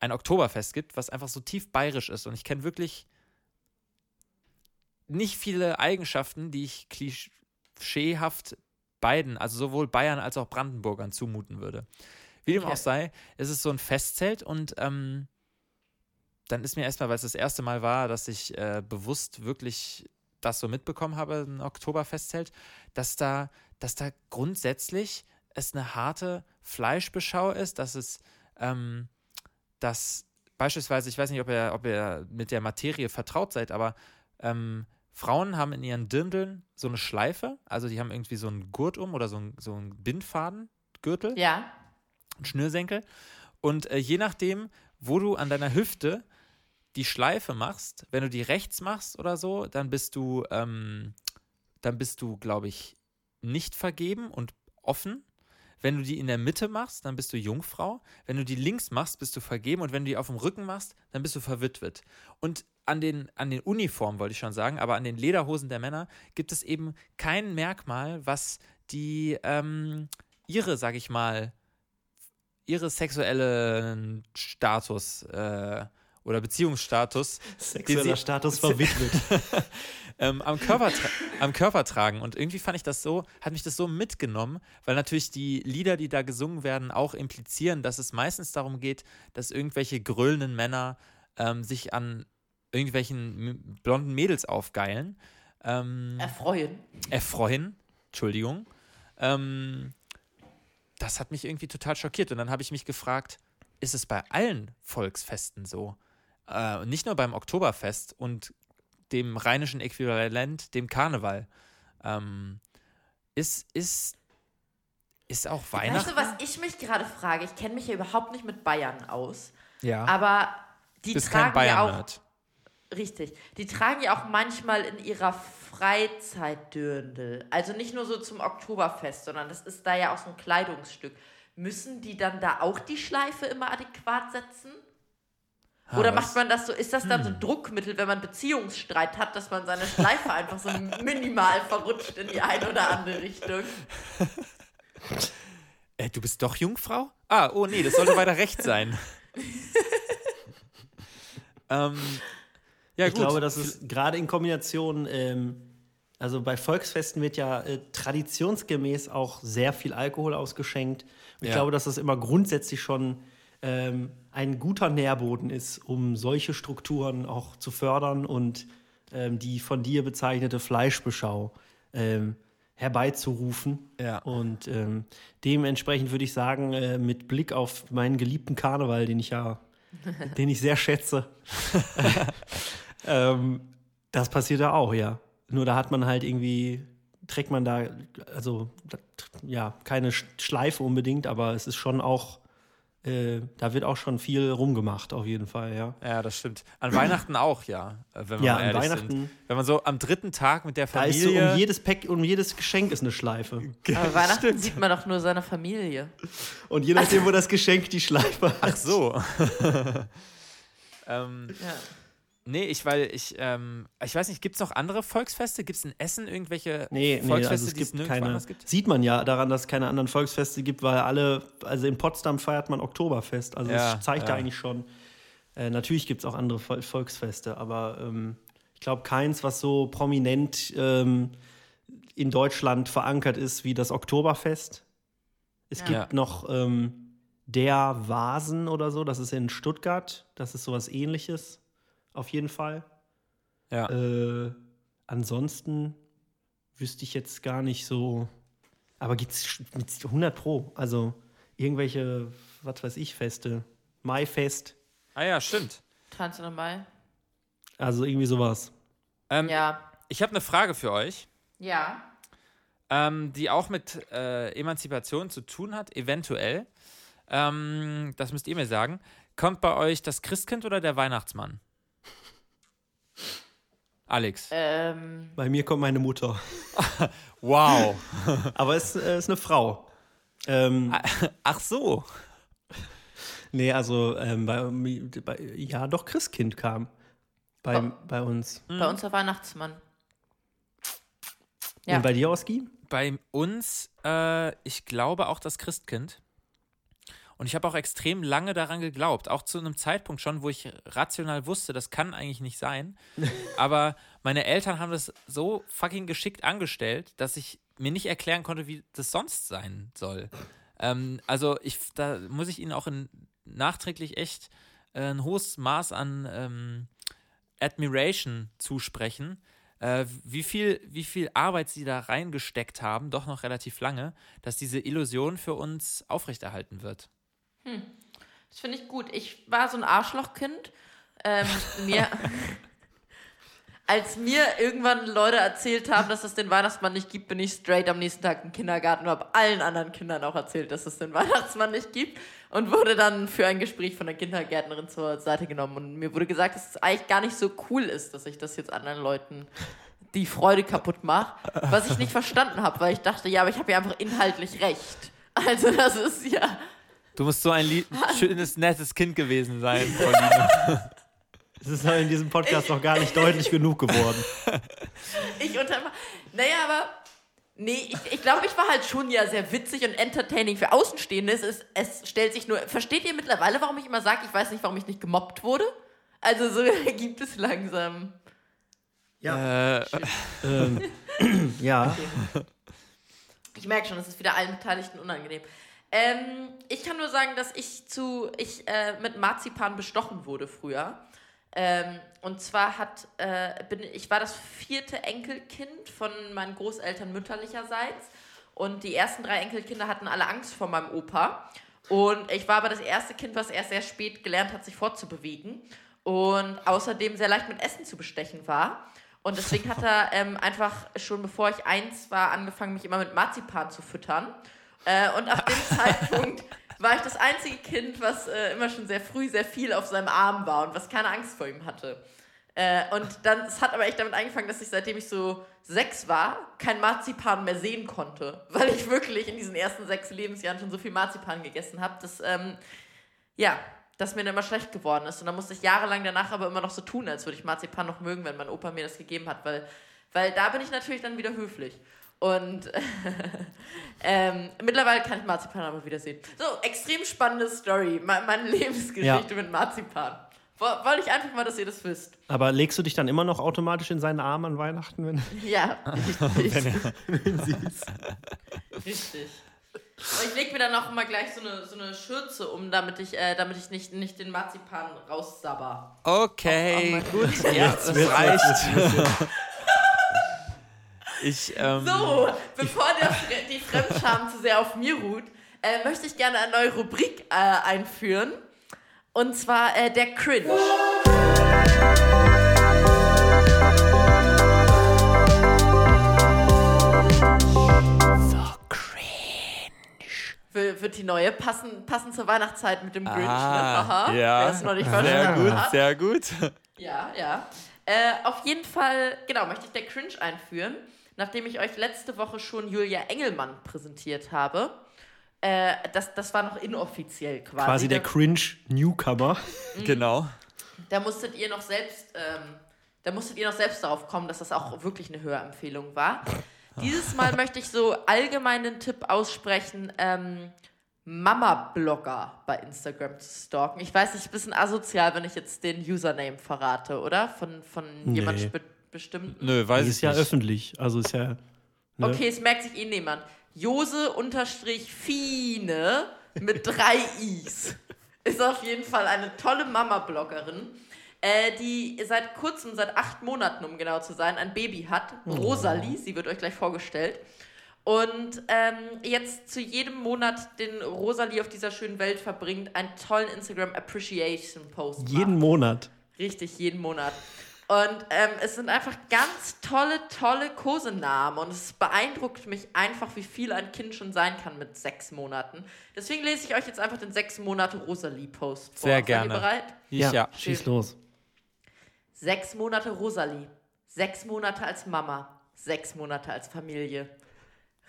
ein Oktoberfest gibt, was einfach so tief bayerisch ist. Und ich kenne wirklich nicht viele Eigenschaften, die ich klischeehaft beiden, also sowohl Bayern als auch Brandenburgern zumuten würde. Wie dem Okay. auch sei, es ist so ein Festzelt und ähm, dann ist mir erstmal, weil es das erste Mal war, dass ich äh, bewusst wirklich das so mitbekommen habe, ein Oktoberfestzelt, dass da, dass da grundsätzlich es eine harte Fleischbeschau ist, dass es, ähm, dass beispielsweise, ich weiß nicht, ob ihr, ob ihr mit der Materie vertraut seid, aber ähm, Frauen haben in ihren Dirndeln so eine Schleife, also die haben irgendwie so einen Gurt um oder so einen, so einen Bindfadengürtel, Ja. Schnürsenkel. Und äh, je nachdem, wo du an deiner Hüfte die Schleife machst, wenn du die rechts machst oder so, dann bist du, ähm, dann bist du, glaube ich, nicht vergeben und offen. Wenn du die in der Mitte machst, dann bist du Jungfrau. Wenn du die links machst, bist du vergeben. Und wenn du die auf dem Rücken machst, dann bist du verwitwet. Und an den, an den Uniformen, wollte ich schon sagen, aber an den Lederhosen der Männer gibt es eben kein Merkmal, was die ähm, ihre, sag ich mal, ihre sexuellen Status äh, oder Beziehungsstatus. Sexueller Status verwitwet. ähm, am, Körper am Körper tragen. Und irgendwie fand ich das so, hat mich das so mitgenommen, weil natürlich die Lieder, die da gesungen werden, auch implizieren, dass es meistens darum geht, dass irgendwelche gröhlenden Männer ähm, sich an irgendwelchen blonden Mädels aufgeilen. Ähm, erfreuen. Erfreuen, Entschuldigung. Ähm, das hat mich irgendwie total schockiert. Und dann habe ich mich gefragt, ist es bei allen Volksfesten so? Äh, nicht nur beim Oktoberfest und dem rheinischen Äquivalent, dem Karneval. Ähm, ist, ist, ist auch Weihnachten. Weißt du, was ich mich gerade frage? Ich kenne mich ja überhaupt nicht mit Bayern aus. Ja. Aber die Bist tragen kein Bayern ja auch. Nerd. Richtig. Die tragen ja auch manchmal in ihrer Freizeit Dirndl. Also nicht nur so zum Oktoberfest, sondern das ist da ja auch so ein Kleidungsstück. Müssen die dann da auch die Schleife immer adäquat setzen? Ah, Oder macht man das so, ist das dann so ein Druckmittel, wenn man Beziehungsstreit hat, dass man seine Schleife einfach so minimal verrutscht in die eine oder andere Richtung? Äh, du bist doch Jungfrau? Ah, oh nee, das sollte weiter rechts sein. ähm, ja, ich gut. glaube, das ist gerade in Kombination, ähm, also bei Volksfesten wird ja äh, traditionsgemäß auch sehr viel Alkohol ausgeschenkt. Ich Ja. glaube, dass das immer grundsätzlich schon ähm, ein guter Nährboden ist, um solche Strukturen auch zu fördern und ähm, die von dir bezeichnete Fleischbeschau ähm, herbeizurufen. Ja. Und ähm, dementsprechend würde ich sagen, äh, mit Blick auf meinen geliebten Karneval, den ich ja, den ich sehr schätze, ähm, das passiert da auch, ja. Nur da hat man halt irgendwie, trägt man da, also ja, keine Sch- Schleife unbedingt, aber es ist schon auch, äh, da wird auch schon viel rumgemacht, auf jeden Fall, ja. Ja, das stimmt. An Weihnachten auch, ja. äh, Wenn wir Ja, an Weihnachten- Sind. Wenn man so am dritten Tag mit der Da ist so Familie. um jedes Pack, um jedes Geschenk ist eine Schleife. Aber Weihnachten sieht man doch nur seine Familie. Und je nachdem, wo das Geschenk die Schleife hat. Ach so. ähm, Ja. Nee, ich, weil ich, ähm, ich weiß nicht, gibt es noch andere Volksfeste? Gibt es in Essen irgendwelche Nee, nee, Volksfeste, also es die es gibt nirgendwo keine. anders gibt? Sieht man ja daran, dass es keine anderen Volksfeste gibt, weil alle, also in Potsdam feiert man Oktoberfest. Also Ja, das zeigt ja, ja. eigentlich schon. Äh, natürlich gibt es auch andere Vol Volksfeste, aber ähm, ich glaube keins, was so prominent ähm, in Deutschland verankert ist wie das Oktoberfest. Es Ja. gibt noch ähm, der Vasen oder so, das ist in Stuttgart. Das ist sowas ähnliches, auf jeden Fall. Ja. Äh, ansonsten wüsste ich jetzt gar nicht so. Aber gibt es 100 Pro? Also irgendwelche, was weiß ich, Feste. Maifest. ah ja, stimmt. Tanz dabei? Also irgendwie sowas. Ähm, Ja. Ich habe eine Frage für euch, Ja. ähm, die auch mit äh, Emanzipation zu tun hat, eventuell. Ähm, das müsst ihr mir sagen. Kommt bei euch das Christkind oder der Weihnachtsmann? Alex. Ähm, Bei mir kommt meine Mutter. Wow. Aber es äh, ist eine Frau. Ähm, Ach so. nee, also ähm, bei, bei, ja, doch Christkind kam bei, Oh. bei uns. bei uns der Weihnachtsmann. Ja. Und bei dir, Oski? Bei uns, äh, ich glaube auch das Christkind. Und ich habe auch extrem lange daran geglaubt, auch zu einem Zeitpunkt schon, wo ich rational wusste, das kann eigentlich nicht sein. Aber meine Eltern haben das so fucking geschickt angestellt, dass ich mir nicht erklären konnte, wie das sonst sein soll. Ähm, also ich, da muss ich ihnen auch in, nachträglich echt äh, ein hohes Maß an ähm, Admiration zusprechen, äh, wie, viel, wie viel Arbeit sie da reingesteckt haben, doch noch relativ lange, dass diese Illusion für uns aufrechterhalten wird. Das finde ich gut. Ich war so ein Arschlochkind. Ähm, mir. als mir irgendwann Leute erzählt haben, dass es den Weihnachtsmann nicht gibt, bin ich straight am nächsten Tag im Kindergarten und habe allen anderen Kindern auch erzählt, dass es den Weihnachtsmann nicht gibt und wurde dann für ein Gespräch von der Kindergärtnerin zur Seite genommen. Und mir wurde gesagt, dass es eigentlich gar nicht so cool ist, dass ich das jetzt anderen Leuten die Freude kaputt mache, was ich nicht verstanden habe, weil ich dachte, ja, aber ich habe ja einfach inhaltlich recht. Also das ist ja... Du musst so ein schönes, nettes Kind gewesen sein, Pauline. Es ist halt in diesem Podcast noch gar nicht deutlich genug geworden. Ich unter. Naja, aber. Nee, ich, ich glaube, ich war halt schon ja sehr witzig und entertaining für Außenstehende. Es, ist, es stellt sich nur. Versteht ihr mittlerweile, warum ich immer sage, ich weiß nicht, warum ich nicht gemobbt wurde? Also so gibt es langsam. Ja. Äh, ähm, ja. Okay. Ich merke schon, es ist wieder allen Beteiligten unangenehm. Ähm, ich kann nur sagen, dass ich zu ich äh, mit Marzipan bestochen wurde früher. Ähm, und zwar hat, äh, bin, ich war das vierte Enkelkind von meinen Großeltern mütterlicherseits. Und die ersten drei Enkelkinder hatten alle Angst vor meinem Opa. Und ich war aber das erste Kind, was erst sehr spät gelernt hat, sich fortzubewegen. Und außerdem sehr leicht mit Essen zu bestechen war. Und deswegen hat er ähm, einfach schon bevor ich eins war, angefangen, mich immer mit Marzipan zu füttern. Äh, und ab dem Zeitpunkt war ich das einzige Kind, was äh, immer schon sehr früh sehr viel auf seinem Arm war und was keine Angst vor ihm hatte. Äh, und dann, es hat aber echt damit angefangen, dass ich seitdem ich so sechs war, kein Marzipan mehr sehen konnte, weil ich wirklich in diesen ersten sechs Lebensjahren schon so viel Marzipan gegessen habe, dass, ähm, ja, dass mir dann immer schlecht geworden ist. Und dann musste ich jahrelang danach aber immer noch so tun, als würde ich Marzipan noch mögen, wenn mein Opa mir das gegeben hat, weil, weil da bin ich natürlich dann wieder höflich. Und ähm, mittlerweile kann ich Marzipan aber wieder sehen. So, extrem spannende Story. Meine Lebensgeschichte ja. mit Marzipan. Wollte ich einfach mal, dass ihr das wisst. Aber legst du dich dann immer noch automatisch in seinen Arm an Weihnachten? Wenn ja, richtig. wenn richtig. Und ich lege mir dann auch immer gleich so eine, so eine Schürze um, damit ich, äh, damit ich nicht, nicht den Marzipan raussabber. Okay, auf, auf gut. Ja, das reicht. Ich, ähm, so, bevor der, die Fremdscham zu sehr auf mir ruht, äh, möchte ich gerne eine neue Rubrik äh, einführen. Und zwar äh, der Cringe. So cringe. Wird die neue passen, passen zur Weihnachtszeit mit dem Grinch. Ne? Ah, ne? Ja, noch nicht sehr gut, hat. sehr gut. Ja, ja. Äh, auf jeden Fall, genau, möchte ich der Cringe einführen nachdem ich euch letzte Woche schon Julia Engelmann präsentiert habe. Äh, das, das war noch inoffiziell quasi. Quasi der Cringe-Newcomer. Mhm. Genau. Da musstet ihr noch selbst, ähm, da musstet ihr noch selbst darauf kommen, dass das auch wirklich eine Hörempfehlung war. Dieses Mal möchte ich so allgemeinen Tipp aussprechen, ähm, Mama-Blogger bei Instagram zu stalken. Ich weiß nicht, ein bisschen asozial, wenn ich jetzt den Username verrate, oder? Von, von nee. jemand bestimmt. Nö, weiß ich ist ja öffentlich. Also ist ja. Ne? Okay, es merkt sich eh niemand. Jose unterstrich Fine mit drei Is. Ist auf jeden Fall eine tolle Mama-Bloggerin, äh, die seit kurzem, seit acht Monaten, um genau zu sein, ein Baby hat. Oh. Rosalie, sie wird euch gleich vorgestellt. Und ähm, jetzt zu jedem Monat, den Rosalie auf dieser schönen Welt verbringt, einen tollen Instagram Appreciation Post. Jeden macht. Monat. Richtig, jeden Monat. Und ähm, es sind einfach ganz tolle, tolle Kosenamen. Und es beeindruckt mich einfach, wie viel ein Kind schon sein kann mit sechs Monaten. Deswegen lese ich euch jetzt einfach den sechs Monate Rosalie-Post vor. Sehr gerne. Seid ihr bereit? Ja, ja. schieß los. Sechs Monate Rosalie. Sechs Monate als Mama. Sechs Monate als Familie.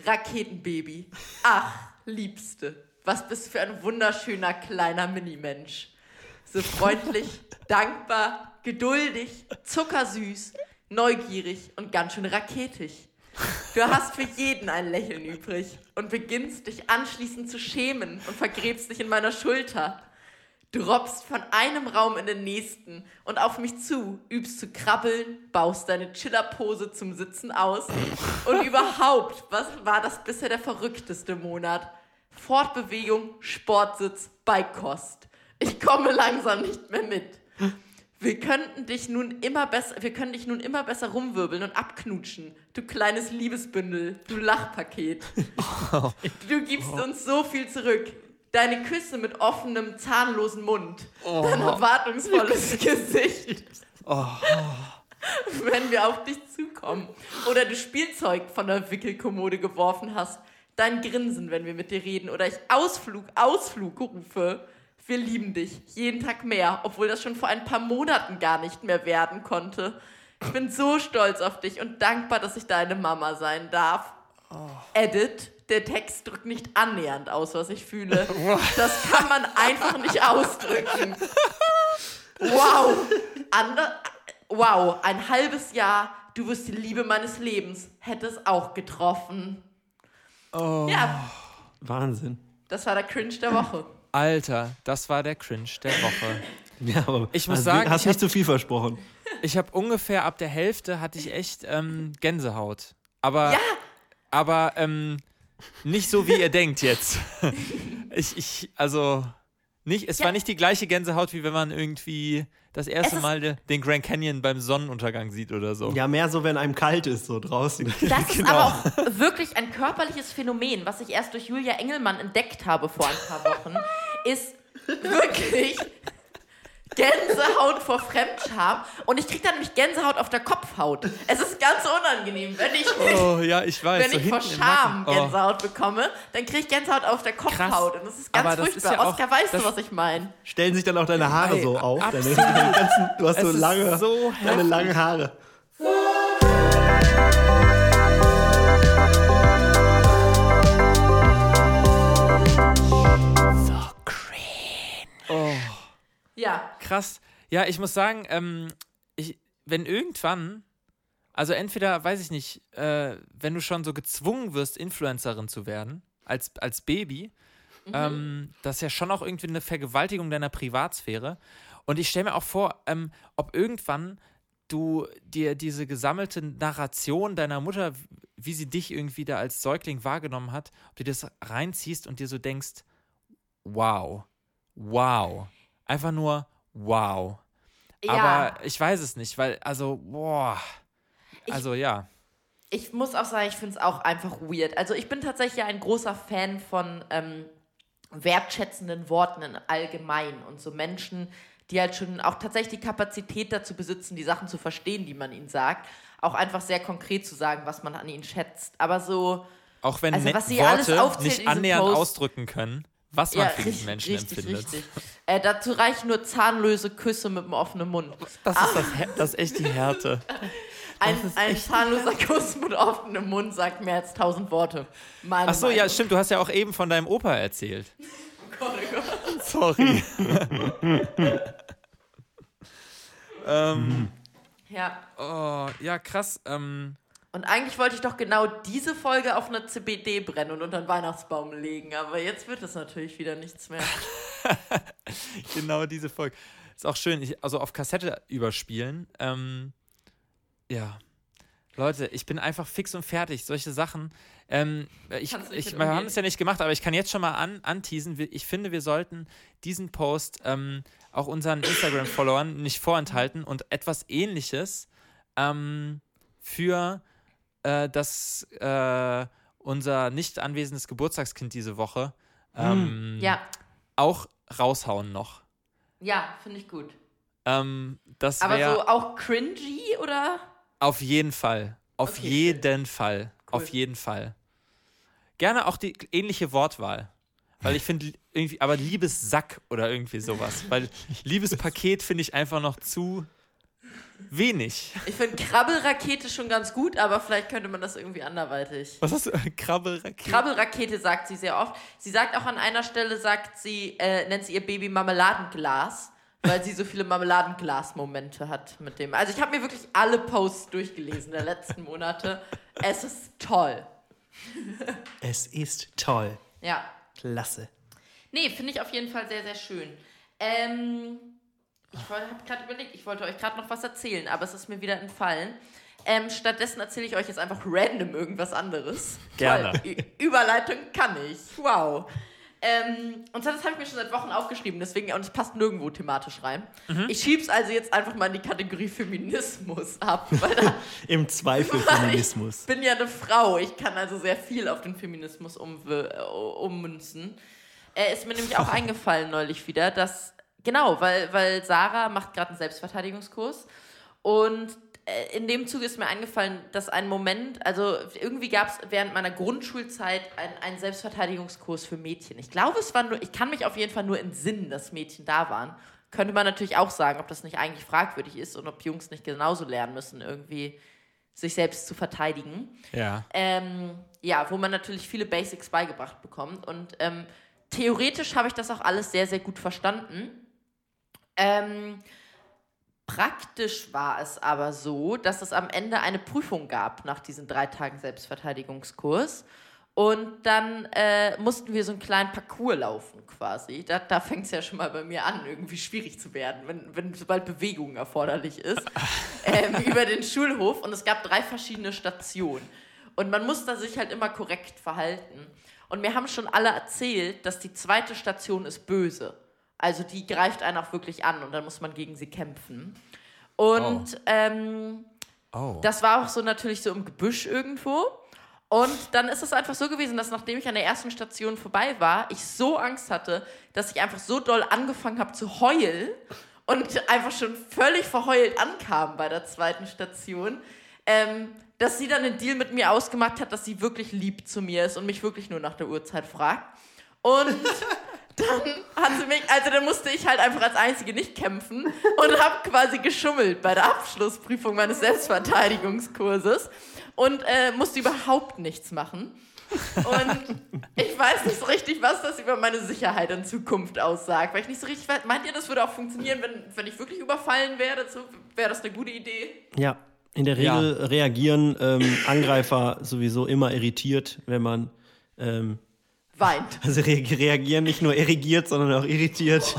Raketenbaby. Ach, Liebste. Was bist du für ein wunderschöner kleiner Minimensch. So freundlich, dankbar, geduldig, zuckersüß, neugierig und ganz schön raketig. Du hast für jeden ein Lächeln übrig und beginnst dich anschließend zu schämen und vergräbst dich in meiner Schulter. Du robbst von einem Raum in den nächsten und auf mich zu, übst zu krabbeln, baust deine Chillerpose zum Sitzen aus. Und überhaupt, was war das bisher der verrückteste Monat? Fortbewegung, Sportsitz, Beikost. Ich komme langsam nicht mehr mit. Wir könnten dich nun immer besser, wir können dich nun immer besser rumwirbeln und abknutschen. Du kleines Liebesbündel, du Lachpaket. Oh. Du gibst oh. uns so viel zurück. Deine Küsse mit offenem, zahnlosen Mund. Oh. Dein erwartungsvolles Gesicht. Oh. wenn wir auf dich zukommen. Oder du Spielzeug von der Wickelkommode geworfen hast. Dein Grinsen, wenn wir mit dir reden. Oder ich Ausflug, Ausflug rufe. Wir lieben dich. Jeden Tag mehr. Obwohl das schon vor ein paar Monaten gar nicht mehr werden konnte. Ich bin so stolz auf dich und dankbar, dass ich deine Mama sein darf. Edit. Der Text drückt nicht annähernd aus, was ich fühle. Das kann man einfach nicht ausdrücken. Wow. Ander wow, ein halbes Jahr, du wirst die Liebe meines Lebens, hätte es auch getroffen. Ja, Wahnsinn. das war der Cringe der Woche. Alter, das war der Cringe der Woche. Ja, aber Ich muss also, sagen, hast ich nicht zu viel versprochen. Ich habe ungefähr ab der Hälfte hatte ich echt ähm, Gänsehaut. Aber, Ja. aber ähm, nicht so, wie ihr denkt jetzt. Ich, ich, also, nicht, es Ja. war nicht die gleiche Gänsehaut, wie wenn man irgendwie das erste ist- Mal de, den Grand Canyon beim Sonnenuntergang sieht oder so. Ja, mehr so, wenn einem kalt ist, so draußen. Das ist Genau. aber auch wirklich ein körperliches Phänomen, was ich erst durch Julia Engelmann entdeckt habe vor ein paar Wochen, ist wirklich Gänsehaut vor Fremdscham. Und ich kriege dann nämlich Gänsehaut auf der Kopfhaut. Es ist ganz unangenehm, wenn ich, Oh, ja, ich weiß. wenn so ich vor Scham. Oh. Gänsehaut bekomme, dann kriege ich Gänsehaut auf der Kopfhaut. Und das ist ganz Aber furchtbar. ja Oscar, weißt du, was ich meine? Stellen sich dann auch deine Haare Ey, so auf. Deine, ganzen, du hast Es so lange, so deine langen Haare. Krass. Ja, ich muss sagen, ähm, ich, wenn irgendwann, also entweder, weiß ich nicht, äh, wenn du schon so gezwungen wirst, Influencerin zu werden, als, als Baby, ähm, das ist ja schon auch irgendwie eine Vergewaltigung deiner Privatsphäre. Und ich stelle mir auch vor, ähm, ob irgendwann du dir diese gesammelte Narration deiner Mutter, wie sie dich irgendwie da als Säugling wahrgenommen hat, ob du das reinziehst und dir so denkst, wow, wow. Einfach nur wow. Ja. Aber ich weiß es nicht, weil, also, boah. Ich- Also, ja. Ich muss auch sagen, ich finde es auch einfach weird. Also ich bin tatsächlich ein großer Fan von ähm, wertschätzenden Worten in allgemein und so Menschen, die halt schon auch tatsächlich die Kapazität dazu besitzen, die Sachen zu verstehen, die man ihnen sagt, auch einfach sehr konkret zu sagen, was man an ihnen schätzt. Aber so, Auch wenn Also, ne- was sie alles Worte aufzählt nicht annähernd Post- ausdrücken können, was man ja, für diesen Menschen richtig, empfindet. richtig. Äh, dazu reichen nur zahnlose Küsse mit dem offenen Mund. Das ist, das, Her- das ist echt die Härte. Ein, ein zahnloser Kuss mit offenem Mund sagt mehr als tausend Worte. Meine Ach so, ja, Meinung. stimmt. Du hast ja auch eben von deinem Opa erzählt. Gott, oh Gott. Sorry. ähm, Ja. oh, ja, krass. Ähm, Und eigentlich wollte ich doch genau diese Folge auf einer CBD brennen und unter den Weihnachtsbaum legen, aber jetzt wird es natürlich wieder nichts mehr. genau diese Folge. Ist auch schön. Ich, also auf Kassette überspielen. Ähm, ja. Leute, ich bin einfach fix und fertig. Solche Sachen. Ähm, ich, ich, wir haben es ja nicht gemacht, aber ich kann jetzt schon mal an, anteasen. Ich finde, wir sollten diesen Post ähm, auch unseren Instagram-Followern nicht vorenthalten und etwas ähnliches ähm, für äh, das äh, unser nicht anwesendes Geburtstagskind diese Woche ähm, Ja, auch raushauen noch. ja, finde ich gut. Ähm, das Aber so auch cringy oder? auf jeden Fall. Auf Okay, jeden Fall. Cool. Auf jeden Fall. Gerne auch die ähnliche Wortwahl. Weil ich finde irgendwie, aber Liebessack oder irgendwie sowas. Weil Liebespaket finde ich einfach noch zu wenig. Ich finde Krabbelrakete schon ganz gut, aber vielleicht könnte man das irgendwie anderweitig. Was hast du? Krabbelrakete? Krabbelrakete sagt sie sehr oft. Sie sagt auch an einer Stelle, sagt sie, äh, nennt sie ihr Baby Marmeladenglas, weil sie so viele Marmeladenglas-Momente hat mit dem. Also ich habe mir wirklich alle Posts durchgelesen der letzten Monate. Es ist toll. Es ist toll. Ja. Klasse. Nee, finde ich auf jeden Fall sehr, sehr schön. Ähm, ich habe gerade überlegt, ich wollte euch gerade noch was erzählen, aber es ist mir wieder entfallen. Ähm, stattdessen erzähle ich euch jetzt einfach random irgendwas anderes. Gerne. Ü- Überleitung kann ich. Wow. Ähm, und zwar, das habe ich mir schon seit Wochen aufgeschrieben, deswegen, und es passt nirgendwo thematisch rein. Ich schieb's also jetzt einfach mal in die Kategorie Feminismus ab, weil da, Im Zweifel Feminismus. ich bin ja eine Frau, ich kann also sehr viel auf den Feminismus umw- äh, ummünzen. Äh, ist mir nämlich auch eingefallen neulich wieder, dass, genau, weil, weil Sarah macht gerade einen Selbstverteidigungskurs und äh, in dem Zug ist mir eingefallen, dass ein Moment, also irgendwie gab es während meiner Grundschulzeit einen Selbstverteidigungskurs für Mädchen. Ich glaube, es war nur, ich kann mich auf jeden Fall nur entsinnen, dass Mädchen da waren. Könnte man natürlich auch sagen, ob das nicht eigentlich fragwürdig ist und ob Jungs nicht genauso lernen müssen, irgendwie sich selbst zu verteidigen. Ja. Ähm, ja, wo man natürlich viele Basics beigebracht bekommt. Und ähm, theoretisch habe ich das auch alles sehr, sehr gut verstanden. Ähm, praktisch war es aber so, dass es am Ende eine Prüfung gab nach diesen drei Tagen Selbstverteidigungskurs. Und dann äh, mussten wir so einen kleinen Parcours laufen quasi. Da, da fängt es ja schon mal bei mir an, irgendwie schwierig zu werden, wenn, wenn sobald Bewegung erforderlich ist, ähm, über den Schulhof. Und es gab drei verschiedene Stationen. Und man muss da sich halt immer korrekt verhalten. Und mir haben schon alle erzählt, dass die zweite Station ist böse. Also die greift einen auch wirklich an und dann muss man gegen sie kämpfen. Und oh. Ähm, oh. das war auch so natürlich so im Gebüsch irgendwo. Und dann ist es einfach so gewesen, dass nachdem ich an der ersten Station vorbei war, ich so Angst hatte, dass ich einfach so doll angefangen habe zu heulen und einfach schon völlig verheult ankam bei der zweiten Station, ähm, dass sie dann einen Deal mit mir ausgemacht hat, dass sie wirklich lieb zu mir ist und mich wirklich nur nach der Uhrzeit fragt. Und dann hat sie mich, also dann musste ich halt einfach als Einzige nicht kämpfen und habe quasi geschummelt bei der Abschlussprüfung meines Selbstverteidigungskurses und äh, musste überhaupt nichts machen. Und ich weiß nicht so richtig, was das über meine Sicherheit in Zukunft aussagt. Weil ich nicht so richtig weiß. Meint ihr, das würde auch funktionieren, wenn, wenn ich wirklich überfallen werde? Wäre das eine gute Idee? Ja, in der Regel ja. reagieren ähm, Angreifer sowieso immer irritiert, wenn man ähm, weint. Also re reagieren nicht nur irrigiert, sondern auch irritiert.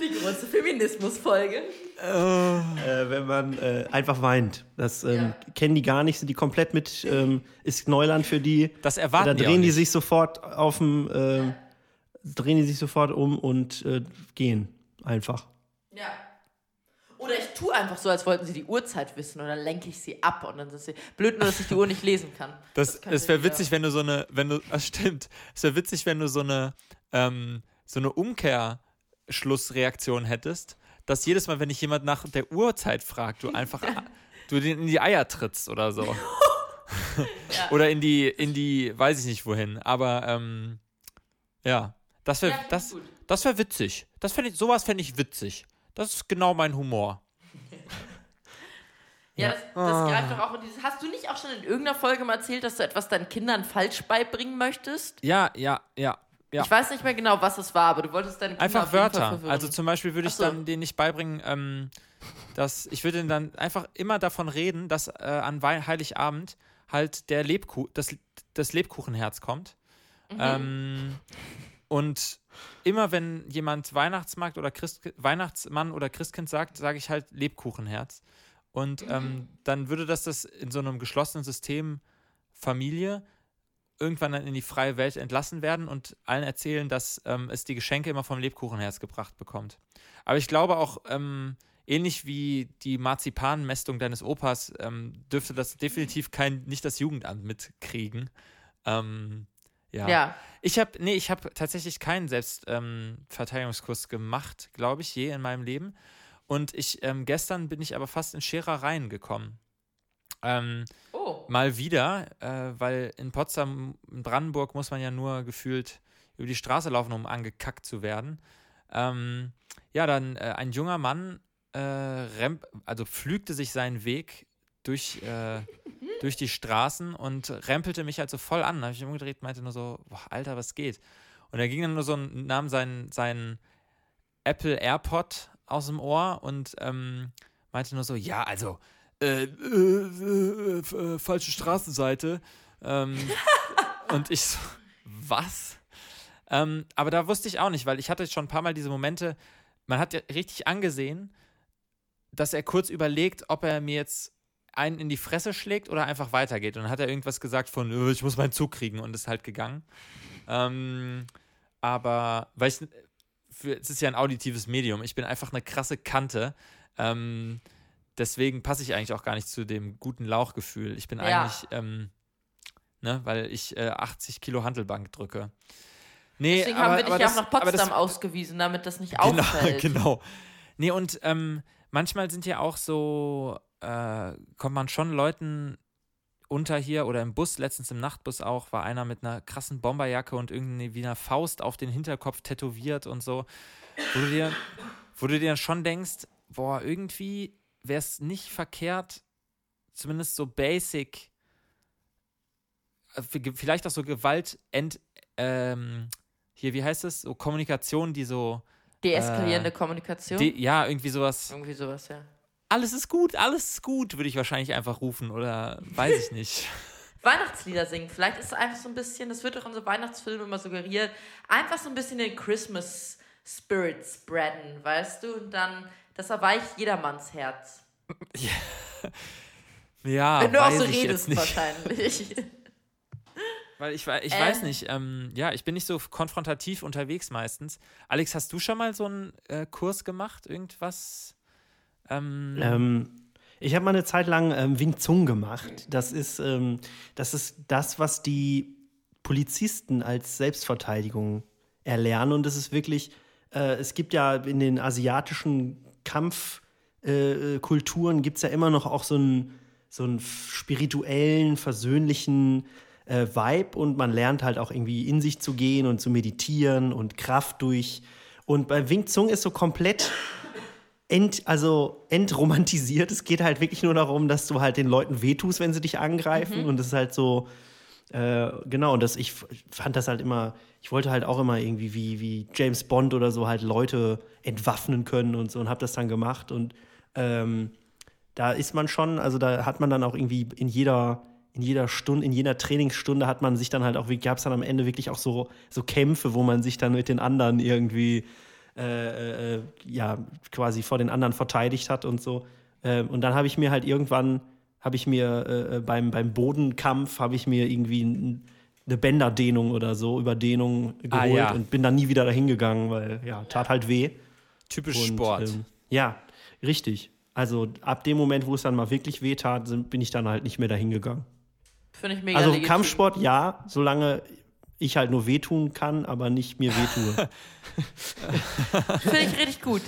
Die große Feminismus-Folge. Äh, wenn man äh, einfach weint. Das ähm, ja. kennen die gar nicht, sind die komplett mit, ähm, ist Neuland für die. Das erwarten Da drehen die, die sich sofort auf dem, äh, drehen die sich sofort um und äh, gehen. Einfach. Ja. Oder ich tue einfach so, als wollten sie die Uhrzeit wissen und dann lenke ich sie ab und dann ist sie blöd nur, dass ich die Uhr nicht lesen kann. Das, das, das wäre witzig, wenn du so eine, wenn du, das stimmt, es wäre witzig, wenn du so eine, ähm, so eine Umkehrschlussreaktion hättest dass jedes Mal, wenn dich jemand nach der Uhrzeit fragt, du einfach du den in die Eier trittst oder so. ja. Oder in die, in die, weiß ich nicht wohin. Aber ähm, ja, das wäre ja, das, das wär witzig. Das ich, sowas fände ich witzig. Das ist genau mein Humor. Ja, das, das ah. greift doch auch in dieses. Hast du nicht auch schon in irgendeiner Folge mal erzählt, dass du etwas deinen Kindern falsch beibringen möchtest? Ja, ja, ja. Ja. Ich weiß nicht mehr genau, was es war, aber du wolltest deine Kinder Einfach Wörter. Also zum Beispiel würde ich so. dann denen nicht beibringen, ähm, dass ich würde dann einfach immer davon reden, dass äh, an Heiligabend halt der Lebku das, das Lebkuchenherz kommt. Mhm. Ähm, und immer wenn jemand Weihnachtsmarkt oder Christ Weihnachtsmann oder Christkind sagt, sage ich halt Lebkuchenherz. Und ähm, mhm. dann würde das das in so einem geschlossenen System Familie irgendwann dann in die freie Welt entlassen werden und allen erzählen, dass ähm, es die Geschenke immer vom Lebkuchenherz gebracht bekommt. Aber ich glaube auch, ähm, ähnlich wie die Marzipanmästung deines Opas, ähm, dürfte das definitiv kein, nicht das Jugendamt mitkriegen. Ähm, ja. ja. Ich habe, nee, ich habe tatsächlich keinen Selbstverteidigungskurs gemacht, glaube ich, je in meinem Leben. Und ich, ähm, gestern bin ich aber fast in Scherereien gekommen. Ähm, oh. Mal wieder, äh, weil in Potsdam, in Brandenburg muss man ja nur gefühlt über die Straße laufen, um angekackt zu werden. Ähm, ja, dann äh, ein junger Mann äh, also pflügte sich seinen Weg durch, äh, durch die Straßen und rempelte mich halt so voll an. Da habe ich umgedreht, meinte nur so, boah, Alter, was geht? Und er ging dann nur so, nahm seinen, seinen Apple AirPod aus dem Ohr und ähm, meinte nur so, ja, also äh, äh, äh, falsche Straßenseite. Ähm, und ich so, was? Ähm, aber da wusste ich auch nicht, weil ich hatte schon ein paar Mal diese Momente, man hat ja richtig angesehen, dass er kurz überlegt, ob er mir jetzt einen in die Fresse schlägt oder einfach weitergeht. Und dann hat er irgendwas gesagt von, äh, ich muss meinen Zug kriegen und ist halt gegangen. Ähm, aber, weil ich, für, es ist ja ein auditives Medium, ich bin einfach eine krasse Kante. Ähm, deswegen passe ich eigentlich auch gar nicht zu dem guten Lauchgefühl. Ich bin ja. eigentlich, ähm, ne, weil ich äh, 80 Kilo Handelbank drücke. Nee, Deswegen aber, haben wir dich ja auch nach Potsdam das, ausgewiesen, damit das nicht genau, auffällt. Genau. Nee, und ähm, manchmal sind ja auch so, äh, kommt man schon Leuten unter hier oder im Bus, letztens im Nachtbus auch, war einer mit einer krassen Bomberjacke und irgendwie wie einer Faust auf den Hinterkopf tätowiert und so, wo du dir, wo du dir schon denkst, boah, irgendwie wäre es nicht verkehrt, zumindest so basic, äh, vielleicht auch so Gewalt, ent, ähm, hier, wie heißt es, so Kommunikation, die so Deeskalierende äh, Kommunikation? De ja, irgendwie sowas. Irgendwie sowas, ja alles ist gut, alles ist gut, würde ich wahrscheinlich einfach rufen oder weiß ich nicht. Weihnachtslieder singen. Vielleicht ist es einfach so ein bisschen, das wird doch in so Weihnachtsfilmen immer suggeriert, einfach so ein bisschen den Christmas Spirit spreaden, weißt du? Und dann, das erweicht jedermanns Herz. Ja, ja Wenn du auch so redest, wahrscheinlich. Weil ich, ich ähm, weiß nicht, ähm, ja, ich bin nicht so konfrontativ unterwegs meistens. Alex, hast du schon mal so einen äh, Kurs gemacht? Irgendwas? Ähm, ähm, ich habe mal eine Zeit lang ähm, Wing Zung gemacht. Das ist, ähm, das ist das, was die Polizisten als Selbstverteidigung erlernen. Und das ist wirklich, äh, es gibt ja in den asiatischen Kampfkulturen äh, gibt es ja immer noch auch so einen, so einen spirituellen, versöhnlichen äh, Vibe und man lernt halt auch irgendwie in sich zu gehen und zu meditieren und Kraft durch. Und bei Wing Zung ist so komplett ent, also entromantisiert. Es geht halt wirklich nur darum, dass du halt den Leuten wehtust, wenn sie dich angreifen. Mhm. Und das ist halt so, äh, genau, und das, ich fand das halt immer, ich wollte halt auch immer irgendwie wie, wie James Bond oder so halt Leute entwaffnen können und so und habe das dann gemacht. Und ähm, da ist man schon, also da hat man dann auch irgendwie in jeder, in jeder Stunde, in jeder Trainingsstunde hat man sich dann halt auch, gab es dann am Ende wirklich auch so, so Kämpfe, wo man sich dann mit den anderen irgendwie äh, äh, ja, quasi vor den anderen verteidigt hat und so. Äh, und dann habe ich mir halt irgendwann, habe ich mir äh, äh, beim, beim Bodenkampf, habe ich mir irgendwie ein, eine Bänderdehnung oder so, Überdehnung ah, geholt ah, ja. und bin dann nie wieder dahin gegangen, weil ja, tat halt weh. Typisch und, Sport. Ähm, ja, richtig. Also ab dem Moment, wo es dann mal wirklich weh tat, bin ich dann halt nicht mehr dahin gegangen. Finde ich mega Also legitim. Kampfsport, ja, solange ich halt nur wehtun kann, aber nicht mir wehtue. Finde ich richtig gut.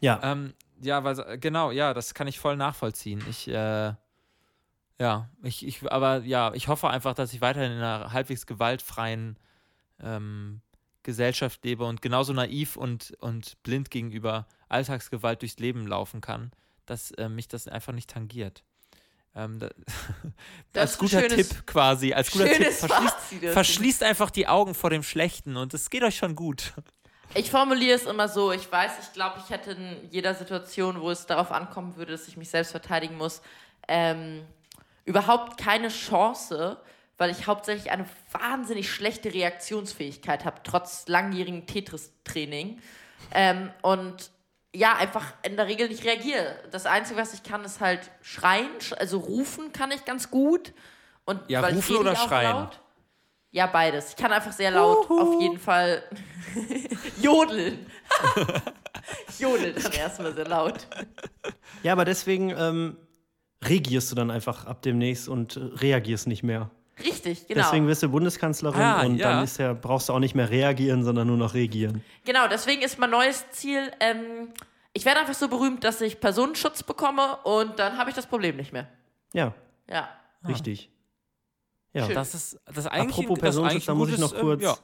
Ja. Ähm, ja, weil, genau, ja, das kann ich voll nachvollziehen. Ich, äh, ja, ich, ich, aber ja, ich hoffe einfach, dass ich weiterhin in einer halbwegs gewaltfreien ähm, Gesellschaft lebe und genauso naiv und, und blind gegenüber Alltagsgewalt durchs Leben laufen kann, dass äh, mich das einfach nicht tangiert. Ähm, da, als guter schönes, Tipp quasi, als guter Tipp, verschließt, verschließt, einfach die Augen vor dem Schlechten und es geht euch schon gut. Ich formuliere es immer so, ich weiß, ich glaube, ich hätte in jeder Situation, wo es darauf ankommen würde, dass ich mich selbst verteidigen muss, ähm, überhaupt keine Chance, weil ich hauptsächlich eine wahnsinnig schlechte Reaktionsfähigkeit habe, trotz langjährigem Tetris-Training. Ähm, und ja, einfach in der Regel nicht reagiere. Das Einzige, was ich kann, ist halt schreien, also rufen kann ich ganz gut. Und ja, weil rufen oder schreien? Laut, ja, beides. Ich kann einfach sehr laut Uhu. auf jeden Fall jodeln. Jodel dann erstmal sehr laut. Ja, aber deswegen ähm, regierst du dann einfach ab demnächst und äh, reagierst nicht mehr. Richtig, genau. Deswegen wirst du Bundeskanzlerin ah, und ja. dann ist ja, brauchst du auch nicht mehr reagieren, sondern nur noch regieren. Genau, deswegen ist mein neues Ziel, ähm, ich werde einfach so berühmt, dass ich Personenschutz bekomme und dann habe ich das Problem nicht mehr. Ja. Ja. Richtig. Ja. Schön. Das ist das eigentlich Apropos Personenschutz, da muss ich noch kurz, ähm, ja.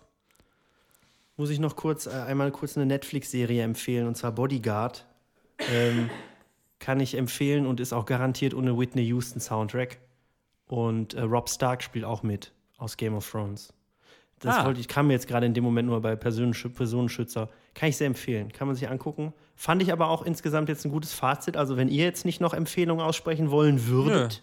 muss ich noch kurz äh, einmal kurz eine Netflix-Serie empfehlen und zwar Bodyguard. ähm, kann ich empfehlen und ist auch garantiert ohne Whitney Houston Soundtrack. Und äh, Rob Stark spielt auch mit aus Game of Thrones. Das ah. wollte ich, kam mir jetzt gerade in dem Moment nur bei Personensch Personenschützer. Kann ich sehr empfehlen. Kann man sich angucken. Fand ich aber auch insgesamt jetzt ein gutes Fazit. Also, wenn ihr jetzt nicht noch Empfehlungen aussprechen wollen würdet,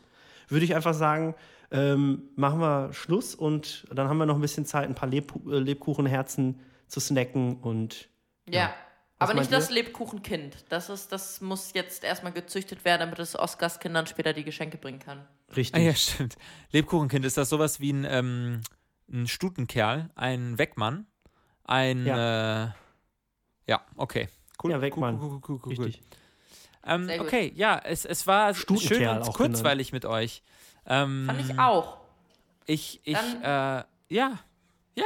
Nö. würde ich einfach sagen, ähm, machen wir Schluss und dann haben wir noch ein bisschen Zeit, ein paar Leb äh, Lebkuchenherzen zu snacken und. Ja. ja. Aber nicht das Lebkuchenkind. Das, ist, das muss jetzt erstmal gezüchtet werden, damit es Oscars Kindern später die Geschenke bringen kann. Richtig. Ah, ja, stimmt. Lebkuchenkind, ist das sowas wie ein, ähm, ein Stutenkerl, ein Weckmann, ein. Ja, äh, ja okay. Cool. Ja, Weckmann. Cool, cool, cool, Richtig. Ähm, okay, ja, es, es war schön und kurzweilig genannt. mit euch. Ähm, Fand ich auch. Ich, ich, Dann, äh, ja, ja,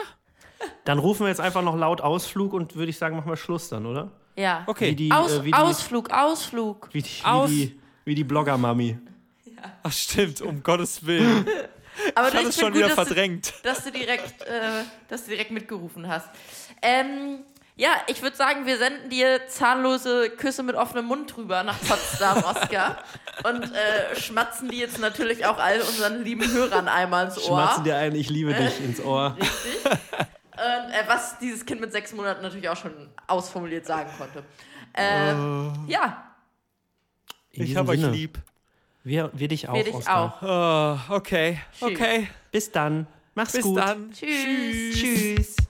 dann rufen wir jetzt einfach noch laut Ausflug und würde ich sagen, machen wir Schluss dann, oder? Ja. Okay. Wie die, Aus, äh, wie die, Ausflug, Ausflug. wie die, Aus- wie die, wie die Blogger-Mami. Ach, stimmt, um Gottes Willen. Aber Ich hatte es schon gut, wieder dass du- verdrängt. dass du direkt, äh, dass du direkt mitgerufen hast. Ähm, ja, ich würde sagen, wir senden dir zahnlose Küsse mit offenem Mund drüber nach Potsdam, Oscar. Und äh, schmatzen die jetzt natürlich auch all unseren lieben Hörern einmal ins Ohr. Schmatzen dir ein, ich liebe dich ins Ohr. Richtig. Und, äh, was dieses Kind mit sechs Monaten natürlich auch schon ausformuliert sagen konnte. Äh, Ja, In Ich habe euch lieb. Wir, wir dich auch, wir dich Oskar. auch. Oh, okay, Tschüss. okay. Bis dann. Mach's Bis gut. dann. Tschüss. Tschüss. Ein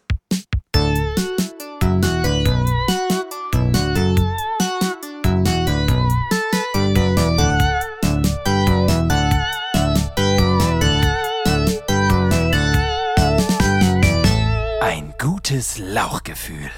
gutes Lauchgefühl.